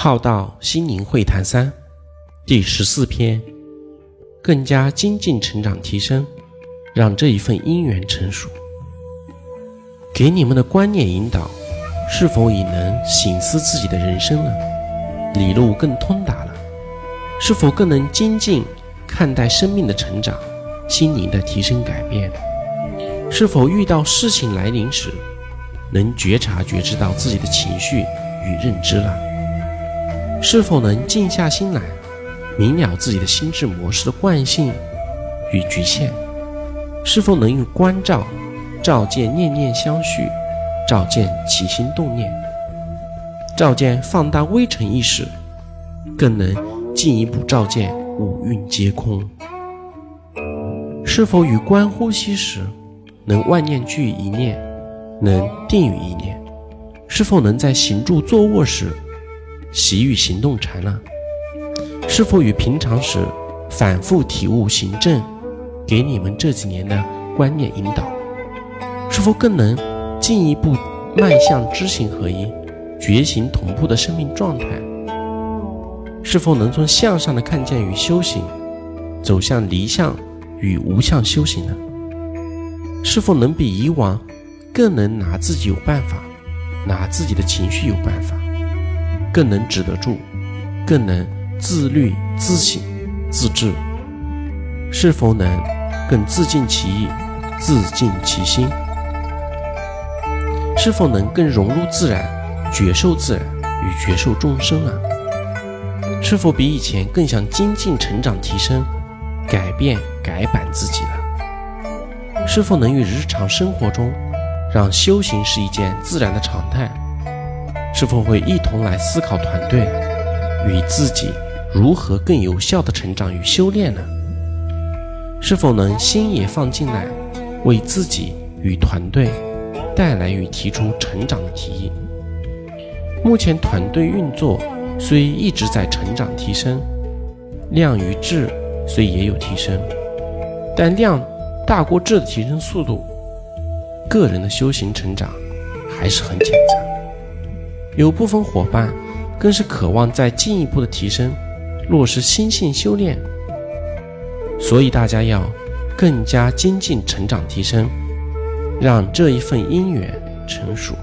浩道心灵会谈三第十四篇，更加精进成长提升，让这一份因缘成熟。给你们的观念引导，是否已能醒思自己的人生了？理路更通达了？是否更能精进看待生命的成长、心灵的提升改变？是否遇到事情来临时，能觉察觉知到自己的情绪与认知了？是否能静下心来，明了自己的心智模式的惯性与局限？是否能用关照照见念念相续，照见起心动念，照见放大微尘意识，更能进一步照见五蕴皆空？是否与观呼吸时，能万念俱一念，能定于一念？是否能在行住坐卧时？习与行动禅了，是否与平常时反复体悟行正，给你们这几年的观念引导，是否更能进一步迈向知行合一、觉行同步的生命状态？是否能从向上的看见与修行，走向离相与无相修行呢？是否能比以往更能拿自己有办法，拿自己的情绪有办法？更能止得住，更能自律、自省、自治，是否能更自尽其意、自尽其心？是否能更融入自然、觉受自然与觉受众生啊？是否比以前更想精进、成长、提升、改变、改版自己了？是否能与日常生活中，让修行是一件自然的常态？是否会一同来思考团队与自己如何更有效的成长与修炼呢？是否能心也放进来，为自己与团队带来与提出成长的提议？目前团队运作虽一直在成长提升，量与质虽也有提升，但量大过质的提升速度，个人的修行成长还是很浅层。有部分伙伴更是渴望再进一步的提升，落实心性修炼，所以大家要更加精进成长提升，让这一份因缘成熟。